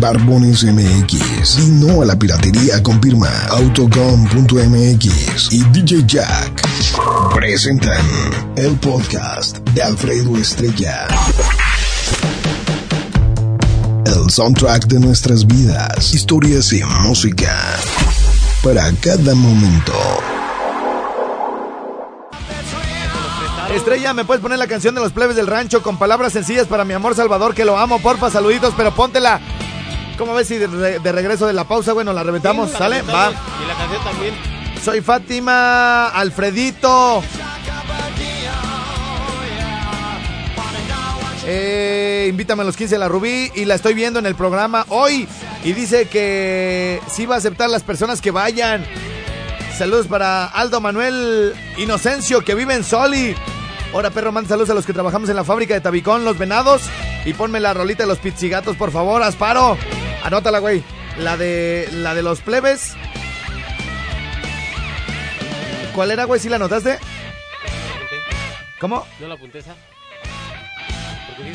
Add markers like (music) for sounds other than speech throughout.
Barbones MX. Y no a la piratería con firma autocom.mx y DJ Jack. Presentan el podcast de Alfredo Estrella. El soundtrack de nuestras vidas, historias y música. Para cada momento. Estrella, ¿me puedes poner la canción de los plebes del rancho con palabras sencillas para mi amor Salvador, que lo amo, porfa, saluditos, pero póntela. ¿Cómo ves si de, re- de regreso de la pausa, bueno, la reventamos? Sí, la ¿Sale? Va. Y la canción también. Soy Fátima, Alfredito. Eh, invítame a los 15 de la Rubí y la estoy viendo en el programa hoy. Y dice que sí va a aceptar las personas que vayan. Saludos para Aldo Manuel Inocencio que vive en Soli. Ahora, perro, manda saludos a los que trabajamos en la fábrica de Tabicón, Los Venados. Y ponme la rolita de los pizzigatos, por favor, Asparo. Anótala, güey. La de, la de los plebes. ¿Cuál era, güey? ¿Sí la anotaste? ¿Cómo? La apunté esa.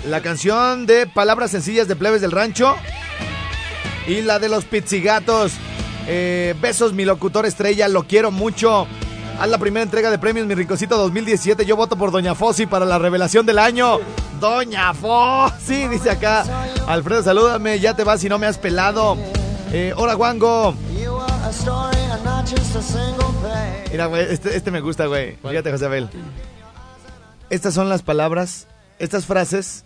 La canción de Palabras Sencillas de Plebes del Rancho. Y la de los pizzigatos. Eh, besos, mi locutor estrella, lo quiero mucho. Haz la primera entrega de premios, mi ricocito 2017. Yo voto por Doña Fossi para la revelación del año. Doña Fossi, (laughs) dice acá. Alfredo, salúdame, ya te vas si no me has pelado. Eh, hola, Guango. Mira, güey, este, este me gusta, güey. Fíjate, José Abel. Estas son las palabras, estas frases,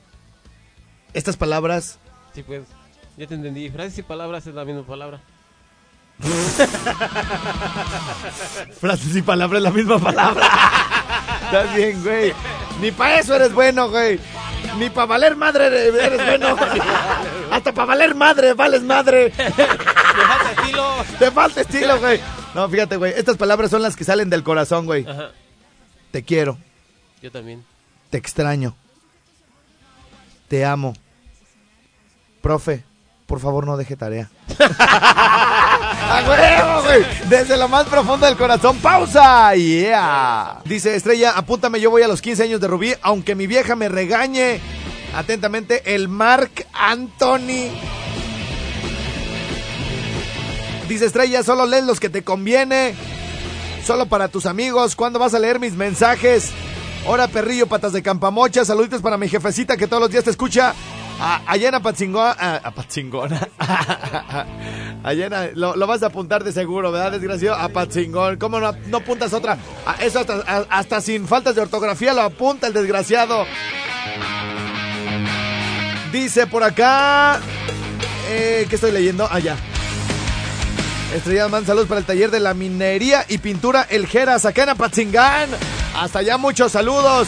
estas palabras Sí, pues. Ya te entendí. Frases y palabras es la misma palabra. (laughs) Frases y palabras, la misma palabra. (laughs) Estás bien, güey. Ni para eso eres bueno, güey. Ni para valer madre eres bueno. (laughs) Hasta para valer madre, vales madre. ¡Me falta estilo! Te falta estilo, güey. No, fíjate, güey. Estas palabras son las que salen del corazón, güey. Ajá. Te quiero, Yo también. te extraño. Te amo. Profe, por favor no deje tarea. (laughs) ¡A huevo, güey! Desde lo más profundo del corazón. ¡Pausa! ¡Yeah! Dice Estrella, apúntame, yo voy a los 15 años de Rubí, aunque mi vieja me regañe. Atentamente, el Mark Anthony. Dice Estrella, solo lees los que te conviene. Solo para tus amigos. ¿Cuándo vas a leer mis mensajes? Hora perrillo, patas de campamocha. Saluditos para mi jefecita que todos los días te escucha. A- allá en. A, Apatzingona. (laughs) allá lo, vas a apuntar de seguro, ¿verdad, desgraciado? Apatzingón. ¿Cómo no, apuntas otra? Ah, eso hasta, a- hasta sin faltas de ortografía lo apunta el desgraciado. Dice por acá. Eh, ¿Qué estoy leyendo? Allá. Estrella Man, saludos para el taller de la minería y pintura El Jeras, acá en. Hasta allá, muchos saludos.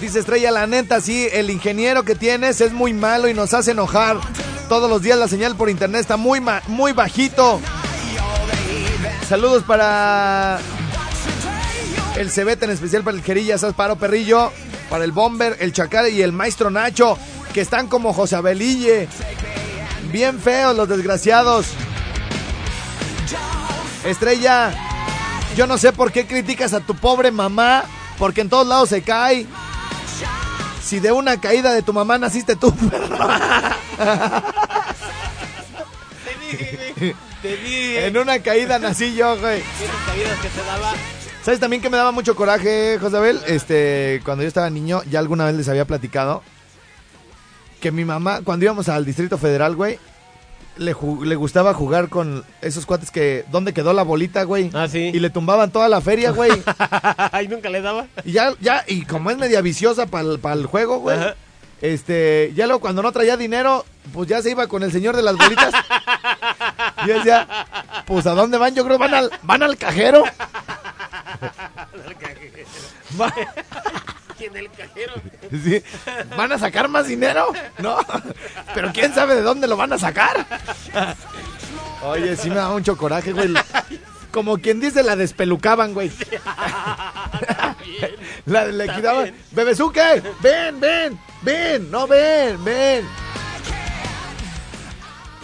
Dice Estrella, la neta, sí, el ingeniero que tienes es muy malo y nos hace enojar. Todos los días la señal por internet está muy, muy bajito. Saludos para el Cebete, en especial para el Jerillas, Asparo Perrillo, para el Bomber, el Chacal y el Maestro Nacho, que están como José Abelille. Bien feos los desgraciados. Estrella, yo no sé por qué criticas a tu pobre mamá, porque en todos lados se cae. Si de una caída de tu mamá naciste tú, (laughs) Te dije, güey. Te dije. en una caída nací yo, güey. Caídas que te daba. ¿Sabes también que me daba mucho coraje, Josabel? Este, cuando yo estaba niño, ya alguna vez les había platicado que mi mamá, cuando íbamos al Distrito Federal, güey, le, le gustaba jugar con esos cuates que, ¿dónde quedó la bolita, güey? Ah, sí. Y le tumbaban toda la feria, güey. (laughs) Ay, nunca le daba. Y ya, ya, y como es media viciosa para el juego, güey. Ajá. Este, ya luego cuando no traía dinero, pues ya se iba con el señor de las bolitas. y decía, pues ¿a dónde van? Yo creo van al, van al cajero. (laughs) ¿Quién el cajero? (laughs) sí, ¿Van a sacar más dinero? No. Pero quién sabe de dónde lo van a sacar. Oye, sí me da mucho coraje, güey. Como quien dice, la despelucaban, güey. (laughs) La, le quitaban. Bebezuque, ven, ven, ven, no ven, ven.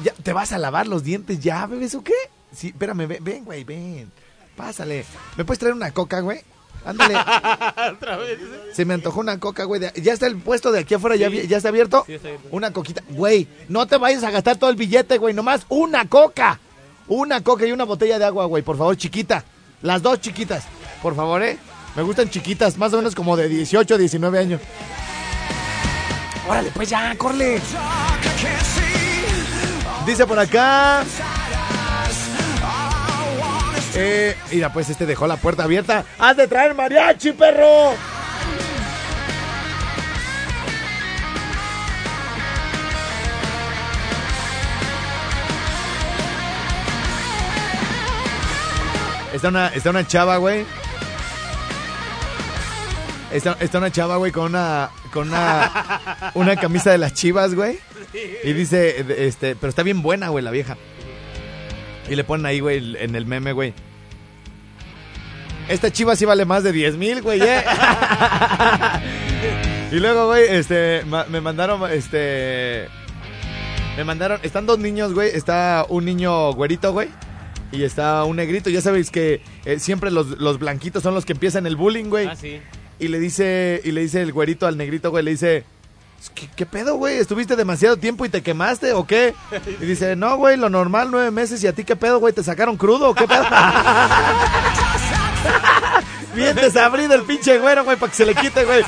Ya, ¿Te vas a lavar los dientes ya, Bebezuque? Sí, espérame, ven, ven, güey, ven. Pásale. ¿Me puedes traer una coca, güey? Ándale. (laughs) Otra vez. Se me antojó una coca, güey. de- ¿Ya está el puesto de aquí afuera? ¿Ya, está abierto? Sí, está abierto. Una coquita. Güey, no te vayas a gastar todo el billete, güey. Nomás una coca. Una coca y una botella de agua, güey. Por favor, chiquita. Las dos chiquitas. Por favor, ¿eh? Me gustan chiquitas, más o menos como de 18, 19 años. Órale, pues ya, corre. Dice por acá. Eh, mira, pues este dejó la puerta abierta. ¡Has de traer mariachi, perro! Está una, está una chava, güey. Está, está una chava, güey, con una. Con una. Una camisa de las chivas, güey. Y dice, este, pero está bien buena, güey, la vieja. Y le ponen ahí, güey, en el meme, güey. Esta chiva sí vale más de 10 mil, güey, eh. (laughs) y luego, güey, este, ma- me mandaron, este... Me mandaron, están dos niños, güey. Está un niño güerito, güey. Y está un negrito. Ya sabéis que eh, siempre los, los blanquitos son los que empiezan el bullying, güey. Ah, sí. Y le dice, y le dice el güerito al negrito, güey, le dice, ¿qué, qué pedo, güey? ¿Estuviste demasiado tiempo y te quemaste o qué? Y dice, no, güey, lo normal, nueve meses, ¿y a ti qué pedo, güey? ¿Te sacaron crudo o qué pedo? (laughs) (laughs) Bien desabrido el pinche güero, güey, para que se le quite, güey.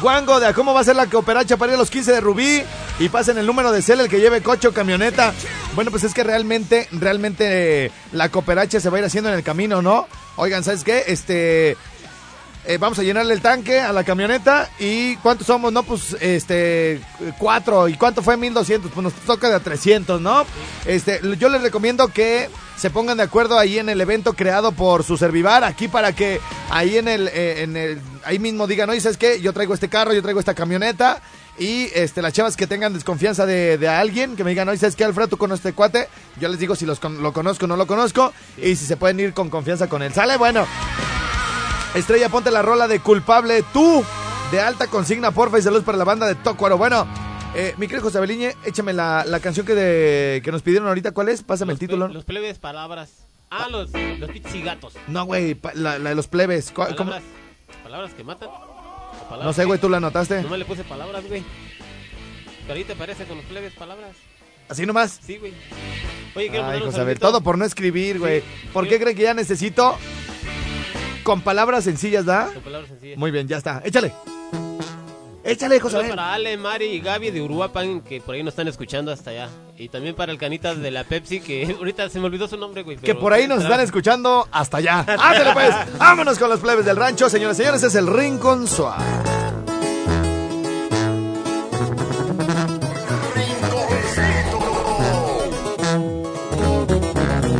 Guango, de a cómo va a ser la cooperacha para ir a los 15 de Rubí y pasen el número de cel el que lleve coche o camioneta. Bueno, pues es que realmente, realmente eh, la cooperacha se va a ir haciendo en el camino, ¿no? Oigan, ¿sabes qué? Este, eh, vamos a llenarle el tanque a la camioneta y ¿cuántos somos? No, pues este cuatro y ¿cuánto fue 1200? Pues nos toca de a 300, ¿no? Este, yo les recomiendo que se pongan de acuerdo ahí en el evento creado por su servivar aquí para que ahí en el, eh, en el ahí mismo digan, oye, ¿sabes qué? Yo traigo este carro, yo traigo esta camioneta y este las chavas que tengan desconfianza de, de alguien, que me digan, oye, ¿sabes qué, Alfredo? Tú con este cuate, yo les digo si los lo conozco o no lo conozco y si se pueden ir con confianza con él. ¿Sale? Bueno. Estrella, ponte la rola de culpable tú. De alta consigna, porfa, y saludos para la banda de Tócuaro. Bueno, eh, mi querido José Beliñe, échame la, la canción que, de- que nos pidieron ahorita. ¿Cuál es? Pásame el título. Los plebes palabras. Ah, los, los y gatos. No, güey, la, la de los plebes. ¿Cu- cómo? Palabras, palabras que matan. palabras No sé, güey, tú la anotaste. Nomás le puse palabras, güey. Pero ahí te parece con los plebes palabras. Así nomás. Sí, güey. Oye, quiero Ay, un José, todo por no escribir, güey. Sí. ¿Por qué creen que ya necesito? Con palabras sencillas, ¿da? Con palabras sencillas. Muy bien, ya está. Échale. Échale, José. Para Ale, Mari y Gaby de Uruapan, que por ahí nos están escuchando hasta allá. Y también para el Canitas de la Pepsi, que (laughs) ahorita se me olvidó su nombre, güey. Que por ahí nos están escuchando hasta allá. (laughs) Ándale pues, vámonos con los plebes del rancho, señores y señores, es el Rincón Suave.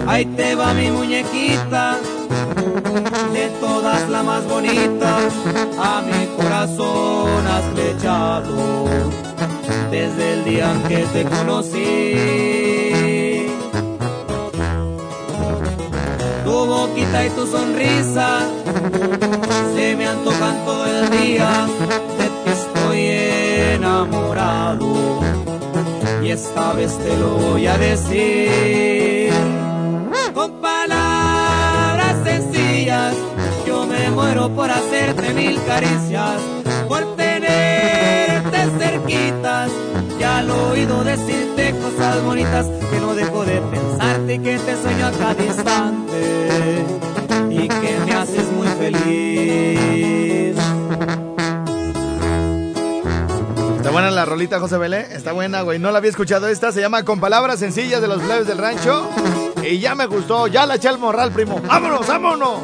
Ahí te va mi muñequita, todas la más bonita, a mi corazón has flechado, desde el día en que te conocí. Tu boquita y tu sonrisa se me antojan todo el día, de ti estoy enamorado y esta vez te lo voy a decir. Con palabras sencillas, yo me muero por hacerte mil caricias, por tenerte cerquitas y al oído decirte cosas bonitas que no dejo de pensarte y que te sueño a cada instante y que me haces muy feliz. Está buena la rolita, José Belé. Está buena, güey. No la había escuchado esta. Se llama Con palabras sencillas de los plebes del rancho. Y ya me gustó. Ya la eché al morral, primo. ¡Vámonos, vámonos!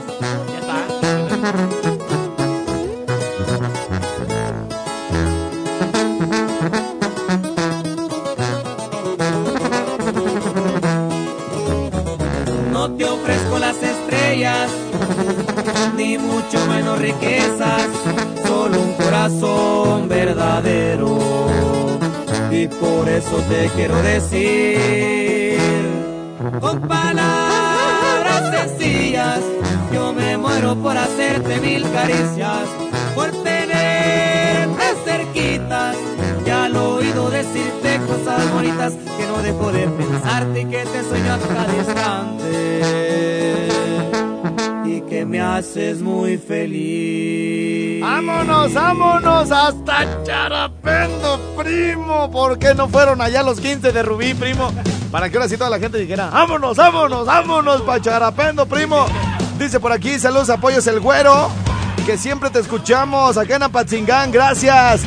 No te ofrezco las estrellas, ni mucho menos riquezas, solo un corazón verdadero. Y por eso te quiero decir, con palabras sencillas, yo me muero por hacerte mil caricias, por tenerte cerquitas y al oído decirte cosas bonitas que no dejo de pensarte y que te sueño a cada instante y que me haces muy feliz. ¡Vámonos, vámonos! ¡Hasta Charapendo, primo! ¿Por qué no fueron allá los 15 de Rubí, primo? Para que ahora sí toda la gente dijera, ¡vámonos, vámonos, vámonos pa' Charapendo, primo! Dice por aquí, saludos, apoyos el güero, que siempre te escuchamos acá en Apatzingán, gracias.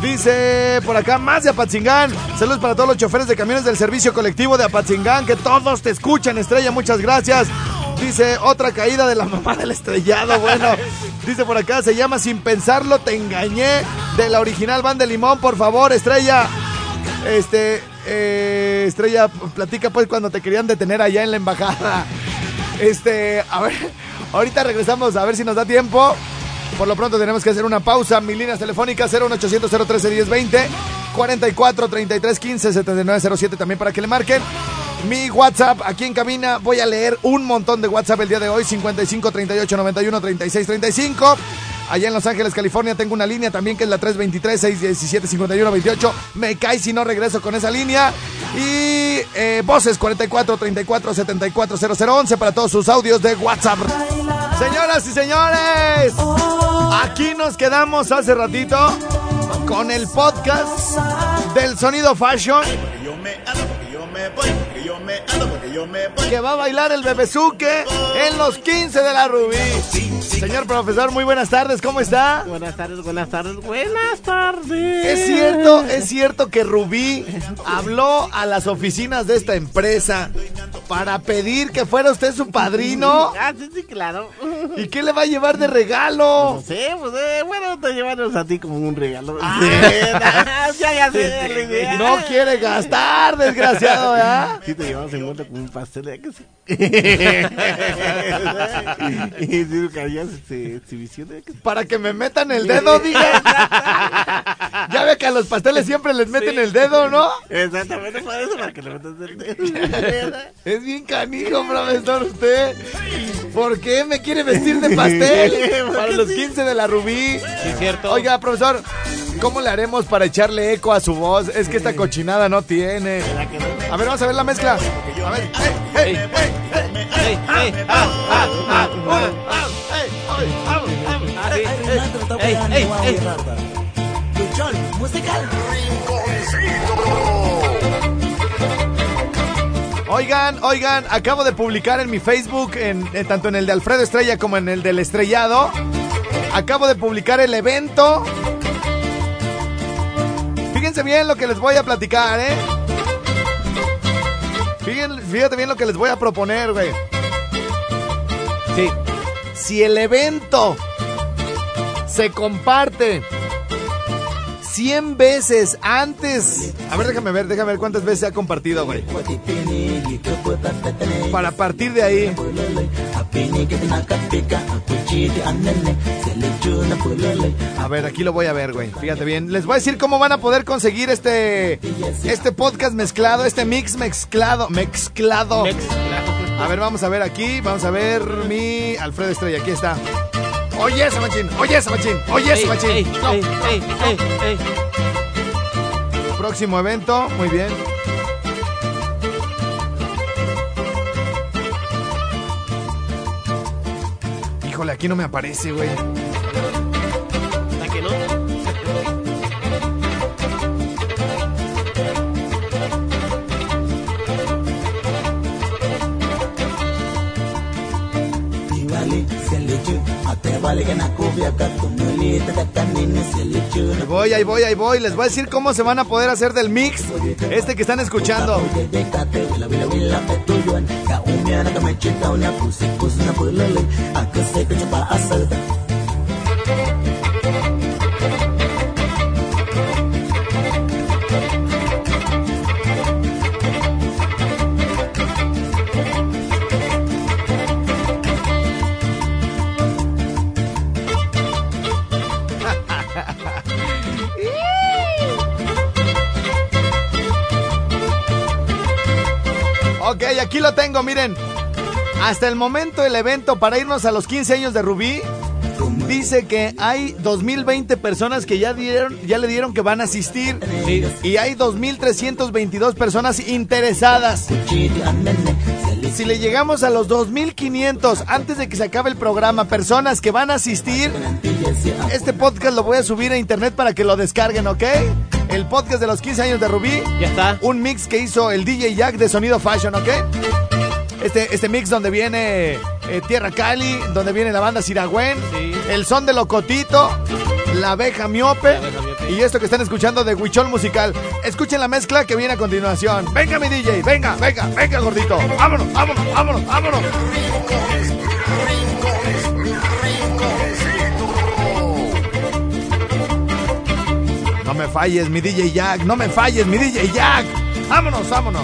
Dice por acá, más de Apatzingán. Saludos para todos los choferes de camiones del servicio colectivo de Apatzingán, que todos te escuchan, Estrella, muchas gracias. Dice, otra caída de la mamá del estrellado, bueno. (laughs) Dice por acá, se llama Sin Pensarlo, Te Engañé, de la original Banda de Limón, por favor, Estrella. Este, eh, Estrella, platica pues cuando te querían detener allá en la embajada. Este, a ver, (laughs) ahorita regresamos a ver si nos da tiempo. Por lo pronto tenemos que hacer una pausa. Mi línea telefónica 01800 013 1020 44 33 15 79 07 también para que le marquen. Mi WhatsApp aquí en cabina. Voy a leer un montón de WhatsApp el día de hoy. 55 38 91 36 35. Allá en Los Ángeles, California, tengo una línea también que es la 323-617-5128. Me cae si no regreso con esa línea. Y eh, voces 44 34 74 0011 para todos sus audios de WhatsApp. Señoras y señores, aquí nos quedamos hace ratito con el podcast del Sonido Fashion. Que va a bailar el bebezuque en los 15 de la Rubí. Señor profesor, muy buenas tardes, ¿cómo está? Buenas tardes, buenas tardes, buenas tardes. Es cierto, es cierto que Rubí habló a las oficinas de esta empresa para pedir que fuera usted su padrino. Ah, sí, sí, claro. ¿Y qué le va a llevar de regalo? No sé, pues eh, bueno, te llevarnos a ti como un regalo. Ah, la (laughs) idea. No quiere gastar, desgraciado, ¿verdad? Sí, te llevamos en cuenta como un pastel, ¿eh? sí? y (laughs) (laughs) sí, que harías este, exhibición, que sí? Para que me metan el dedo, (laughs) diga. Ya ve que a los pasteles siempre les meten el dedo, ¿no? Exactamente, para eso, para que le metas el dedo. (laughs) Es bien canijo, profesor, usted. ¿Por qué me quiere vestir de pastel? (laughs) Para los 15 de la Rubí. Sí, cierto. Oiga, profesor, ¿cómo le haremos para echarle eco a su voz? Es que esta cochinada no tiene. A ver, vamos a ver la mezcla. A ver. Oigan, oigan, acabo de publicar en mi Facebook, en, en- tanto en el de Alfredo Estrella como en el del Estrellado. Acabo de publicar el evento. Fíjense bien lo que les voy a platicar, ¿eh? Fíjense, fíjate bien lo que les voy a proponer, güey. Sí. Si el evento se comparte 100 veces antes. A ver, déjame ver, déjame ver cuántas veces se ha compartido, güey. Para partir de ahí. A ver, aquí lo voy a ver, güey. Fíjate bien. Les voy a decir cómo van a poder conseguir este este podcast mezclado, este mix mezclado, mezclado. Mex, claro. A ver, vamos a ver aquí, vamos a ver mi Alfredo Estrella, aquí está. Oye ese machín, oye ese machín, oye ese machín. ey, No. ey, ey, ey, ey. Próximo evento, muy bien. Híjole, aquí no me aparece, güey. Ahí voy, ahí voy, ahí voy. Les voy a decir cómo se van a poder hacer del mix este que están escuchando. Aquí lo tengo, miren. Hasta el momento el evento para irnos a los 15 años de Rubí dice que hay 2020 personas que ya dieron ya le dieron que van a asistir y hay 2322 personas interesadas. Si le llegamos a los 2500 antes de que se acabe el programa, personas que van a asistir, este podcast lo voy a subir a internet para que lo descarguen, ¿ok? El podcast de los 15 años de Rubí. Ya está. Un mix que hizo el DJ Jack de Sonido Fashion, ¿ok? Este, este mix donde viene eh, Tierra Cali, donde viene la banda Siragüen, Sí. el son de Locotito, la abeja miope, y esto que están escuchando de Huichol Musical. Escuchen la mezcla que viene a continuación. Venga mi DJ, venga, venga, venga gordito. Vámonos, vámonos, vámonos, vámonos. No me falles, mi DJ Jack, no me falles, mi DJ Jack. Vámonos, vámonos.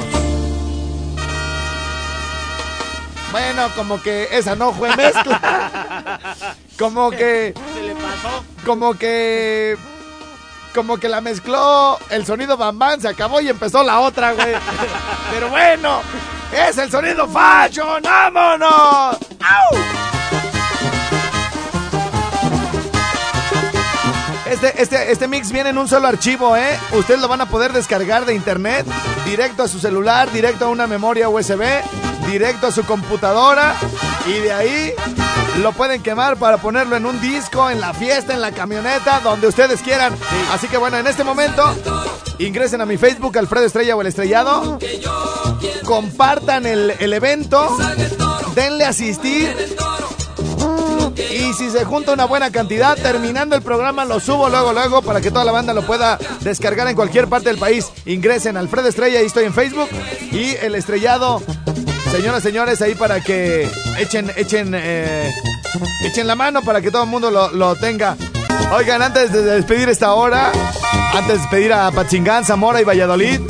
Bueno, como que esa no fue mezcla. (laughs) Como que, Se le pasó. Como que, como que la mezcló el sonido bambán, se acabó y empezó la otra, güey. (laughs) Pero bueno, es el sonido fashion, vámonos. ¡Au! Este, este, este mix viene en un solo archivo, ¿eh? Ustedes lo van a poder descargar de internet, directo a su celular, directo a una memoria USB, directo a su computadora y de ahí lo pueden quemar para ponerlo en un disco, en la fiesta, en la camioneta, donde ustedes quieran. Así que bueno, en este momento ingresen a mi Facebook, Alfredo Estrella o El Estrellado, compartan el, el evento, denle asistir. Y si se junta una buena cantidad, terminando el programa lo subo luego, luego, para que toda la banda lo pueda descargar en cualquier parte del país. Ingresen Alfredo Estrella, ahí estoy en Facebook. Y el estrellado, señoras, señores, ahí para que echen, echen, eh, echen la mano para que todo el mundo lo, lo tenga. Oigan, antes de despedir esta hora, antes de despedir a Pachingán, Zamora y Valladolid,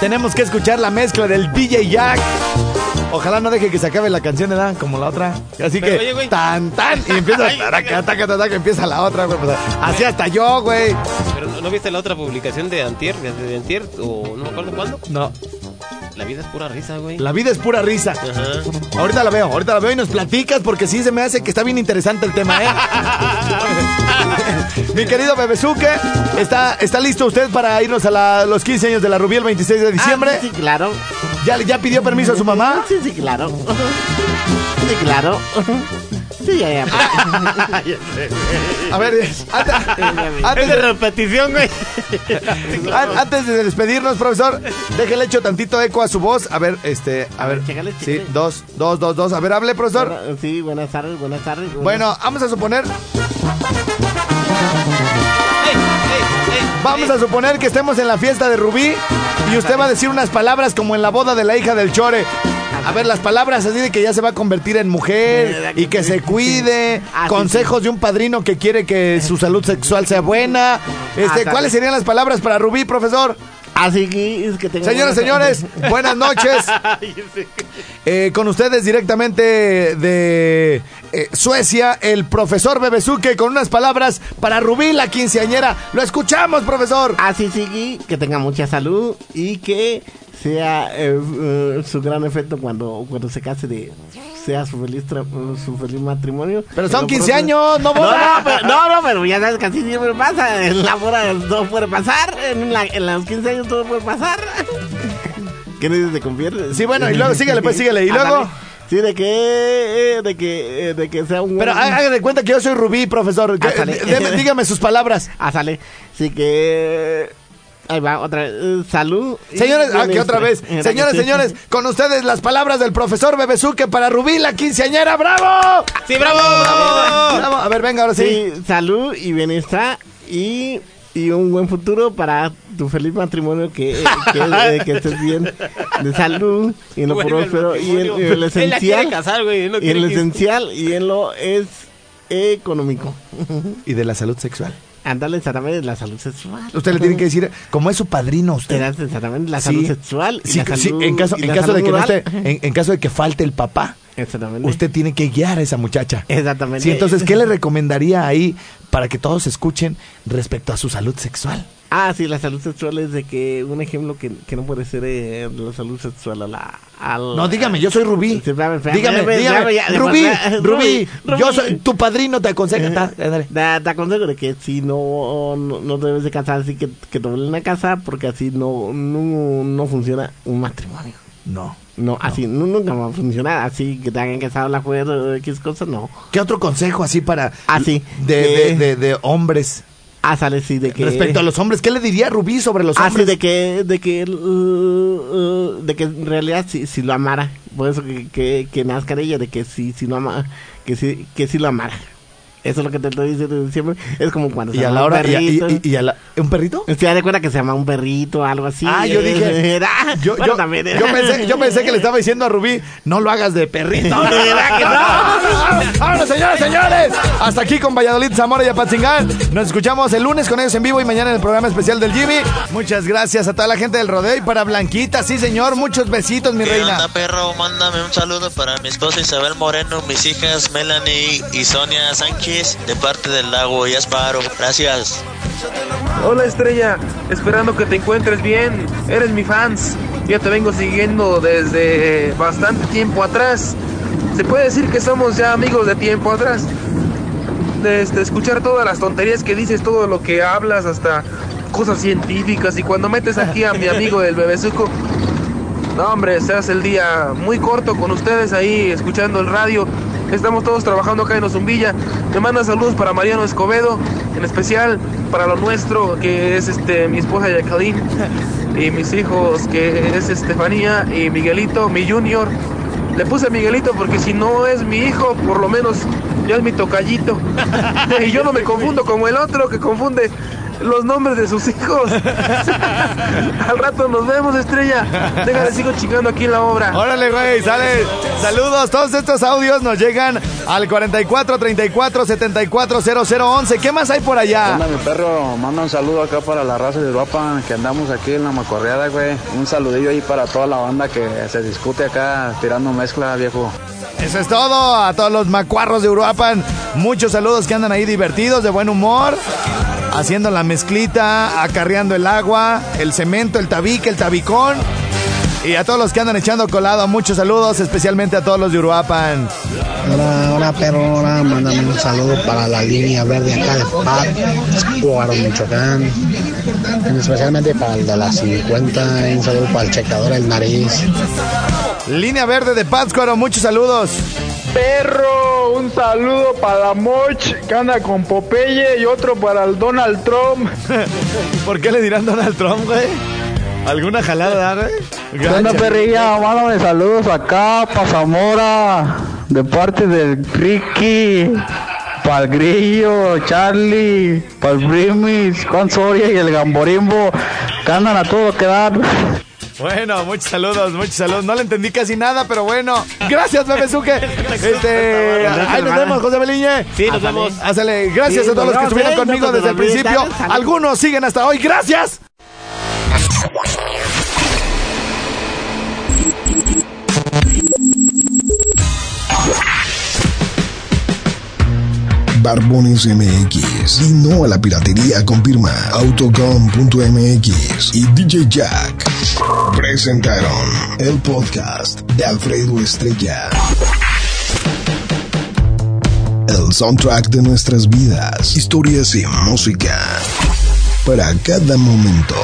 tenemos que escuchar la mezcla del DJ Jack. Ojalá no deje que se acabe la canción, ¿verdad? Como la otra. Así Pero, que, oye, tan, tan, y empieza, taca, taca, taca, empieza la otra, güey. pues, así hasta yo, güey. Pero ¿no, no viste la otra publicación de Antier? De Antier, o no me acuerdo cuándo. No, La vida es pura risa, güey. la vida es pura risa. Ajá. Ahorita la veo, ahorita la veo y nos platicas porque sí se me hace que está bien interesante el tema, ¿eh? (laughs) Mi querido Bebezuque, ¿está, ¿está listo usted para irnos a la- los 15 años de la Rubí el 26 de diciembre? Ah, sí, sí, claro. ¿Ya, ¿Ya pidió permiso a su mamá? Sí, sí, claro. Sí, claro. (laughs) Sí, ya, ya. A ver, antes, antes Es de repetición, güey. an- antes de despedirnos, profesor, déjele hecho tantito eco a su voz. A ver, este, a, A ver. ver, sí, dos, dos, dos, dos. A ver, hable, profesor. Bueno, Sí, buenas tardes, buenas tardes. buenas- Bueno, vamos a suponer, vamos a suponer que estemos en la fiesta de Rubí y usted va a decir unas palabras como en la boda de la hija del Chore. A ver, las palabras así de que ya se va a convertir en mujer y que se cuide, Ah, sí, consejos de un padrino que quiere que su salud sexual sea buena. Este, Ah, ¿cuáles sí. serían las palabras para Rubí, profesor? Así que es que tengo. Señoras, señores, (laughs) buenas noches. Eh, con ustedes directamente de eh, Suecia, el profesor Bebesuke con unas palabras para Rubí, la quinceañera. Lo escuchamos, profesor. Así sigue, que tenga mucha salud y que sea eh, eh, su gran efecto cuando, cuando se case de sea su feliz tra- su feliz matrimonio. Pero son Que lo 15 pronto- años, no No, no, pero, no, no, pero ya sabes que así siempre pasa. En la boda todo puede pasar. En, la, en los 15 años todo puede pasar. (laughs) ¿Qué dices de convierte? Sí, bueno, y luego síguele, pues, síguele. ¿Y luego? Sí, de que, eh, de que, eh, de que sea un Pero de cuenta que yo soy Rubí, profesor. Que- dígame sus palabras. (laughs) Ah, sale. Así que. Ahí va, otra vez. Eh, salud. Señores, ah, que otra vez. Señores, señores, con ustedes las palabras del profesor Bebesuke para Rubí, la quinceañera. ¡Bravo! ¡Sí, bravo! ¡Bravo! A ver, venga, ahora sí. Sí, salud y bienestar y, y un buen futuro para tu feliz matrimonio. Que, eh, que, eh, (laughs) que estés bien de salud y en lo próspero y en, matrimonio. y en lo (laughs) esencial. casar, güey. no Y en lo esencial y en lo es económico. Y de la salud sexual. Ándale, exactamente, la salud sexual. Usted le tiene que decir, como es su padrino usted. Era exactamente la Sí. salud sexual y Sí, la sí, salud en caso, y en la caso de que no moral. esté, en, en caso de que falte el papá, Exactamente. usted tiene que guiar a esa muchacha. Exactamente. Sí, entonces, ¿qué le recomendaría ahí para que todos escuchen respecto a su salud sexual? Ah, sí, la salud sexual es de que un ejemplo que, que no puede ser eh, la salud sexual a la... a la- No, dígame, yo soy Rubí. Sí, espérame, espérame, dígame, espérame, dígame. ya, Rubí, Rubí, Rubí, yo soy tu padrino, te aconseja. Ta, eh. Te, te aconsejo de que si no, no, no te debes de casar, así que, que te vuelven a casa porque así no, no, no funciona un matrimonio. No. No, así nu- nunca va a funcionar. Así que tengan que estar la fuerza X cosas, no. ¿Qué otro consejo así para Así. de, de, que- de- de hombres? Ah, sale, sí, de que. Respecto a los hombres, ¿qué le diría Rubí sobre los Ah, hombres? de que, de que, uh, uh, de que en realidad si, si lo amara, por eso que, que, que nazca ella, de que si, si lo ama, que si, que si lo amara. Eso es lo que te estoy diciendo siempre. Es como cuando y se a llama la un hora y, a- y- perrito. y- y a la- ¿un perrito? De cuenta que se llama un perrito o algo así. Ah, yo dije. (laughs) Era- Yo, bueno, yo- también era. yo pensé, yo pensé que le estaba diciendo a Rubí, no lo hagas de perrito. (laughs) ¿Verdad que no? Vámonos, señores, señores. Hasta aquí con Valladolid, Zamora y Apatzingán. Nos escuchamos el lunes con ellos en vivo y mañana en el programa especial del Jimmy. Muchas gracias a toda la gente del rodeo y para Blanquita, sí, señor. Muchos besitos, mi ¿Qué reina. onda, perro? Mándame un saludo para mi esposa Isabel Moreno, mis hijas Melanie y Sonia Sánchez, de parte del lago y Asparo. Gracias. Hola estrella, esperando que te encuentres bien. Eres mi fans. Ya te vengo siguiendo desde bastante tiempo atrás. Se puede decir que somos ya amigos de tiempo atrás. De este, escuchar todas las tonterías que dices, todo lo que hablas, hasta cosas científicas. Y cuando metes aquí a mi amigo del bebezuco, no hombre, se hace el día muy corto con ustedes ahí escuchando el radio. Estamos todos trabajando acá en Ozumbilla. Me manda saludos para Mariano Escobedo, en especial para lo nuestro, que es este mi esposa Jacqueline, y mis hijos, que es Estefanía y Miguelito, mi junior. Le puse Miguelito porque si no es mi hijo, por lo menos ya es mi tocallito. (laughs) y yo no me confundo como el otro que confunde los nombres de sus hijos. (laughs) Al rato nos vemos, estrella. Déjale, sigo chingando aquí en la obra. Órale, güey, sale. Saludos. Todos estos audios nos llegan al 44 34 74 0011. ¿Qué más hay por allá? Manda mi perro, manda un saludo acá para la raza de Europa que andamos aquí en la macorreada, güey. Un saludillo ahí para toda la banda que se discute acá tirando mezcla, viejo. Eso es todo. A todos los macuarros de Uruapan. Muchos saludos que andan ahí divertidos, de buen humor. Haciendo la mezclita, acarreando el agua, el cemento, el tabique, el tabicón. Y a todos los que andan echando colado, muchos saludos, especialmente a todos los de Uruapan. Hola, hola perro, hola, mándame un saludo para la línea verde acá de Pátzcuaro, Michoacán. Especialmente para el de las 50, y un saludo para el checador El Nariz. Línea verde de Pátzcuaro, muchos saludos. Perro, un saludo para la Moch que anda con Popeye y otro para el Donald Trump. (laughs) ¿Por qué le dirán Donald Trump, güey? ¿Alguna jalada, güey? ¿Qué onda, Gacha. perrilla? Mándame saludos acá para Zamora, de parte del Ricky, para el Grillo, Charlie, para el Brimis, Juan Soria y el Gamborimbo, que andan a todo que dar. Bueno, muchos saludos, muchos saludos. No le entendí casi nada, pero bueno. Gracias, Bebezuque. (laughs) Este, ahí nos vemos, José Beliñe. Sí, nos vemos. Házale, gracias Sí, a todos los que estuvieron conmigo desde el principio. Algunos siguen hasta hoy. Gracias. Barbones MX. Y no a la piratería con firma Autocom.mx y DJ Jack. Presentaron el podcast de Alfredo Estrella. El soundtrack de nuestras vidas, historias y música. Para cada momento.